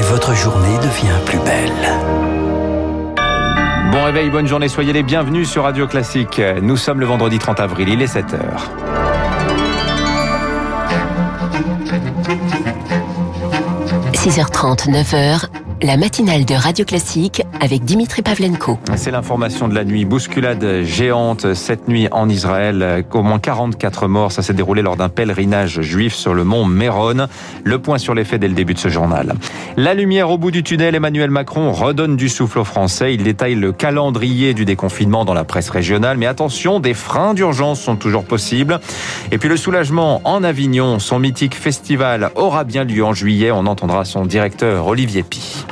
et votre journée devient plus belle. Bon réveil, bonne journée, soyez les bienvenus sur Radio Classique. Nous sommes le vendredi 30 avril, il est 7h. 6h30, 9h, la matinale de Radio Classique avec Dimitri Pavlenko. C'est l'information de la nuit. Bousculade géante cette nuit en Israël. Au moins 44 morts. Ça s'est déroulé lors d'un pèlerinage juif sur le mont Méron. Le point sur les faits dès le début de ce journal. La lumière au bout du tunnel. Emmanuel Macron redonne du souffle aux Français. Il détaille le calendrier du déconfinement dans la presse régionale. Mais attention, des freins d'urgence sont toujours possibles. Et puis le soulagement en Avignon. Son mythique festival aura bien lieu en juillet. On entendra son directeur Olivier Pi.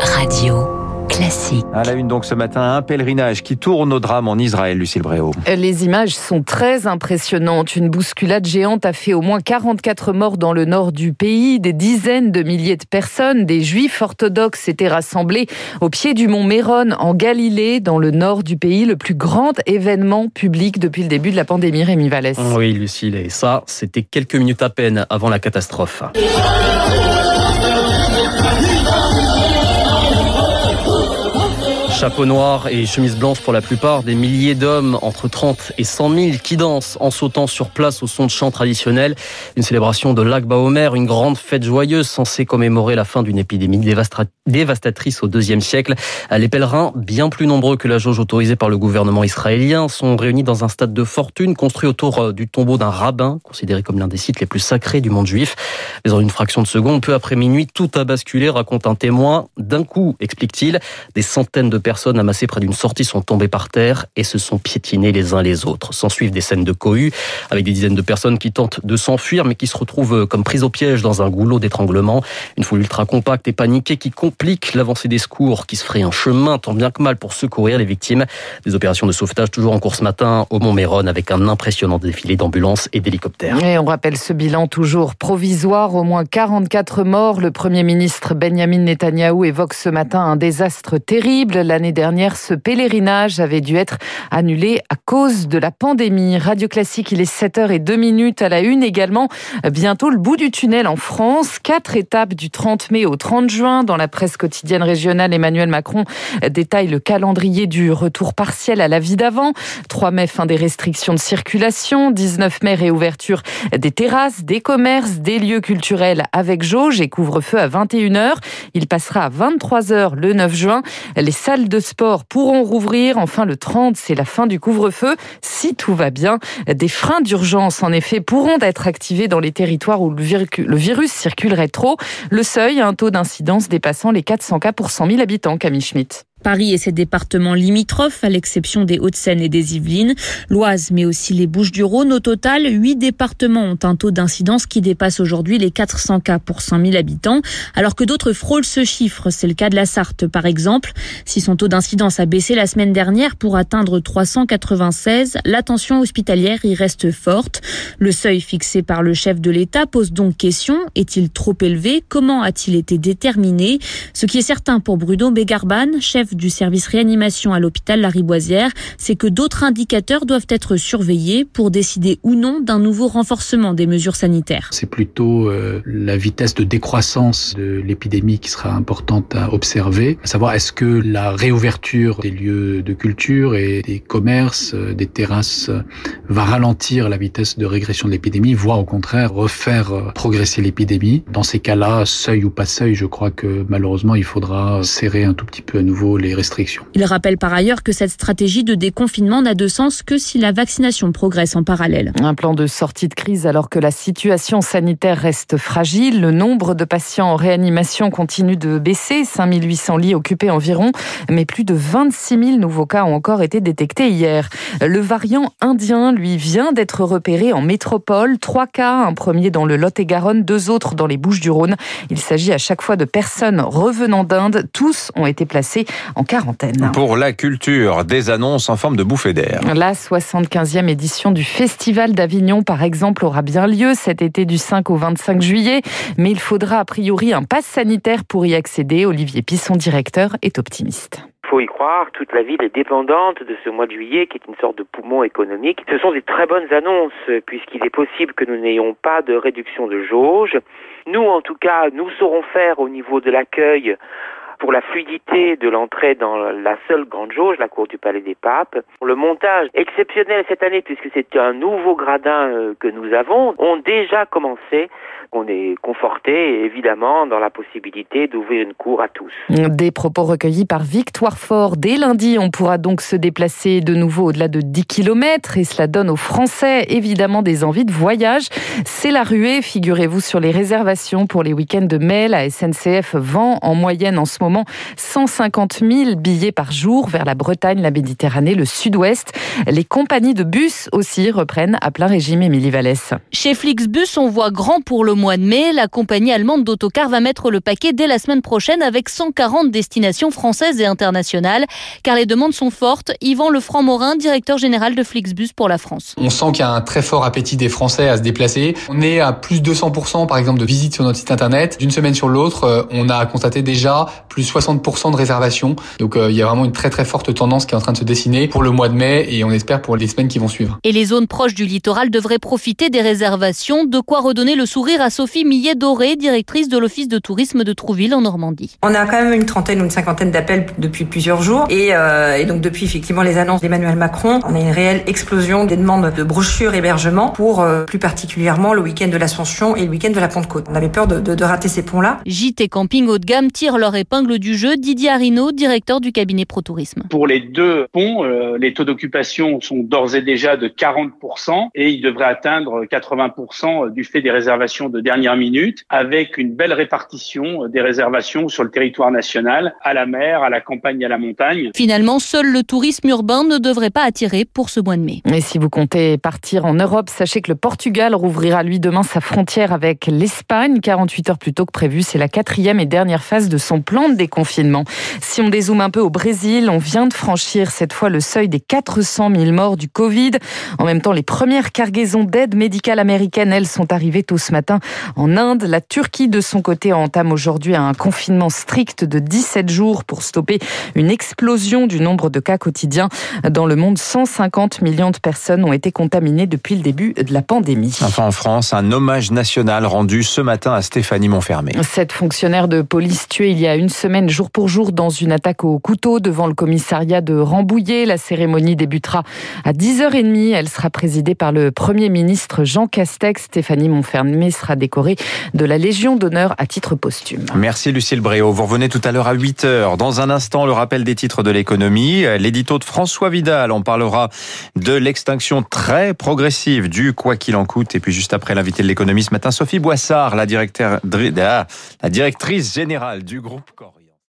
Radio classique. À la une donc ce matin, un pèlerinage qui tourne au drame en Israël, Lucille Bréau. Les images sont très impressionnantes. Une bousculade géante a fait au moins 44 morts dans le nord du pays. Des dizaines de milliers de personnes, des juifs orthodoxes, s'étaient rassemblés au pied du mont Méron en Galilée, dans le nord du pays, le plus grand événement public depuis le début de la pandémie, Rémi Vallès. Oui, Lucille, et ça, c'était quelques minutes à peine avant la catastrophe. Chapeau noir et chemise blanche pour la plupart, des milliers d'hommes entre 30 et 100 000 qui dansent en sautant sur place au son de chants traditionnels. Une célébration de Lac Baomer, une grande fête joyeuse censée commémorer la fin d'une épidémie dévastatrice au deuxième siècle. Les pèlerins, bien plus nombreux que la jauge autorisée par le gouvernement israélien, sont réunis dans un stade de fortune construit autour euh, du tombeau d'un rabbin, considéré comme l'un des sites les plus sacrés du monde juif. Mais en une fraction de seconde, peu après minuit, tout a basculé, raconte un témoin. D'un coup, explique-t-il, des centaines de personnes amassées près d'une sortie sont tombées par terre et se sont piétinées les uns les autres. S'en suivent des scènes de cohue avec des dizaines de personnes qui tentent de s'enfuir mais qui se retrouvent comme prises au piège dans un goulot d'étranglement. Une foule ultra compacte et paniquée qui complique l'avancée des secours qui se ferait un chemin tant bien que mal pour secourir les victimes. Des opérations de sauvetage toujours en cours ce matin au Mont Méron avec un impressionnant défilé d'ambulances et d'hélicoptères. On rappelle ce bilan toujours provisoire, au moins 44 morts. Le Premier ministre Benjamin Netanyahou évoque ce matin un désastre terrible. L'année dernière, ce pèlerinage avait dû être annulé à cause de la pandémie. Radio Classique, il est 7h02 minutes à la une également. Bientôt le bout du tunnel en France. Quatre étapes du 30 mai au 30 juin. Dans la presse quotidienne régionale, Emmanuel Macron détaille le calendrier du retour partiel à la vie d'avant. 3 mai, fin des restrictions de circulation. 19 mai, réouverture des terrasses, des commerces, des lieux culturels avec jauge et couvre-feu à 21h. Il passera à 23h le 9 juin. Les salles sport pourront rouvrir. Enfin, le 30, c'est la fin du couvre-feu. Si tout va bien, des freins d'urgence, en effet, pourront être activés dans les territoires où le virus circulerait trop. Le seuil, un taux d'incidence dépassant les 400 cas pour 100 000 habitants, Camille Schmitt. Paris et ses départements limitrophes, à l'exception des Hauts-de-Seine et des Yvelines, l'Oise, mais aussi les Bouches-du-Rhône. Au total, huit départements ont un taux d'incidence qui dépasse aujourd'hui les 400 cas pour 100 000 habitants, alors que d'autres frôlent ce chiffre. C'est le cas de la Sarthe, par exemple. Si son taux d'incidence a baissé la semaine dernière pour atteindre 396, la tension hospitalière y reste forte. Le seuil fixé par le chef de l'État pose donc question. Est-il trop élevé? Comment a-t-il été déterminé? Ce qui est certain pour Bruno Bégarban, chef du service réanimation à l'hôpital Lariboisière, c'est que d'autres indicateurs doivent être surveillés pour décider ou non d'un nouveau renforcement des mesures sanitaires. C'est plutôt euh, la vitesse de décroissance de l'épidémie qui sera importante à observer, à savoir est-ce que la réouverture des lieux de culture et des commerces, euh, des terrasses euh, va ralentir la vitesse de régression de l'épidémie, voire au contraire refaire progresser l'épidémie. Dans ces cas-là, seuil ou pas seuil, je crois que malheureusement il faudra serrer un tout petit peu à nouveau les restrictions. Il rappelle par ailleurs que cette stratégie de déconfinement n'a de sens que si la vaccination progresse en parallèle. Un plan de sortie de crise alors que la situation sanitaire reste fragile. Le nombre de patients en réanimation continue de baisser. 5800 lits occupés environ, mais plus de 26 000 nouveaux cas ont encore été détectés hier. Le variant indien, lui, vient d'être repéré en métropole. Trois cas, un premier dans le Lot-et-Garonne, deux autres dans les Bouches-du-Rhône. Il s'agit à chaque fois de personnes revenant d'Inde. Tous ont été placés en quarantaine. Pour la culture, des annonces en forme de bouffée d'air. La 75e édition du Festival d'Avignon, par exemple, aura bien lieu cet été du 5 au 25 juillet, mais il faudra a priori un pass sanitaire pour y accéder. Olivier Pisson, directeur, est optimiste faut y croire, toute la ville est dépendante de ce mois de juillet qui est une sorte de poumon économique. Ce sont des très bonnes annonces puisqu'il est possible que nous n'ayons pas de réduction de jauge. Nous, en tout cas, nous saurons faire au niveau de l'accueil pour la fluidité de l'entrée dans la seule grande jauge, la cour du Palais des Papes. Le montage exceptionnel cette année, puisque c'est un nouveau gradin euh, que nous avons, ont déjà commencé on est conforté évidemment dans la possibilité d'ouvrir une cour à tous. Des propos recueillis par Victoire Fort. Dès lundi, on pourra donc se déplacer de nouveau au-delà de 10 km et cela donne aux Français évidemment des envies de voyage. C'est la ruée, figurez-vous, sur les réservations pour les week-ends de mai. La SNCF vend en moyenne en ce moment 150 000 billets par jour vers la Bretagne, la Méditerranée, le Sud-Ouest. Les compagnies de bus aussi reprennent à plein régime, Émilie Vallès. Chez Flixbus, on voit grand pour le mois de mai, la compagnie allemande d'autocar va mettre le paquet dès la semaine prochaine avec 140 destinations françaises et internationales, car les demandes sont fortes. Yvan Lefranc-Morin, directeur général de Flixbus pour la France. On sent qu'il y a un très fort appétit des Français à se déplacer. On est à plus de 200% par exemple de visites sur notre site internet. D'une semaine sur l'autre, euh, on a constaté déjà plus 60% de réservations. Donc euh, il y a vraiment une très très forte tendance qui est en train de se dessiner pour le mois de mai et on espère pour les semaines qui vont suivre. Et les zones proches du littoral devraient profiter des réservations, de quoi redonner le sourire à Sophie Millet-Doré, directrice de l'Office de tourisme de Trouville en Normandie. On a quand même une trentaine ou une cinquantaine d'appels depuis plusieurs jours. Et, euh, et, donc depuis effectivement les annonces d'Emmanuel Macron, on a une réelle explosion des demandes de brochures hébergement pour euh, plus particulièrement le week-end de l'Ascension et le week-end de la Pentecôte. On avait peur de, de, de rater ces ponts-là. JT Camping haut de gamme tire leur épingle du jeu. Didier Arino, directeur du cabinet ProTourisme. Pour les deux ponts, euh, les taux d'occupation sont d'ores et déjà de 40% et ils devraient atteindre 80% du fait des réservations de dernière minutes avec une belle répartition des réservations sur le territoire national, à la mer, à la campagne, à la montagne. Finalement, seul le tourisme urbain ne devrait pas attirer pour ce mois de mai. Et si vous comptez partir en Europe, sachez que le Portugal rouvrira lui demain sa frontière avec l'Espagne, 48 heures plus tôt que prévu. C'est la quatrième et dernière phase de son plan de déconfinement. Si on dézoome un peu au Brésil, on vient de franchir cette fois le seuil des 400 000 morts du Covid. En même temps, les premières cargaisons d'aide médicale américaine, elles, sont arrivées tôt ce matin en Inde. La Turquie, de son côté, entame aujourd'hui un confinement strict de 17 jours pour stopper une explosion du nombre de cas quotidiens. Dans le monde, 150 millions de personnes ont été contaminées depuis le début de la pandémie. Enfin, en France, un hommage national rendu ce matin à Stéphanie Montfermé. Cette fonctionnaire de police tuée il y a une semaine, jour pour jour, dans une attaque au couteau devant le commissariat de Rambouillet. La cérémonie débutera à 10h30. Elle sera présidée par le Premier ministre Jean Castex. Stéphanie Montfermé sera décorée de la Légion d'honneur à titre posthume. Merci Lucille Bréau. Vous revenez tout à l'heure à 8h. Dans un instant, le rappel des titres de l'économie. L'édito de François Vidal. On parlera de l'extinction très progressive du quoi qu'il en coûte. Et puis juste après l'invité de l'économie ce matin, Sophie Boissard, la, directrice générale du groupe Corp.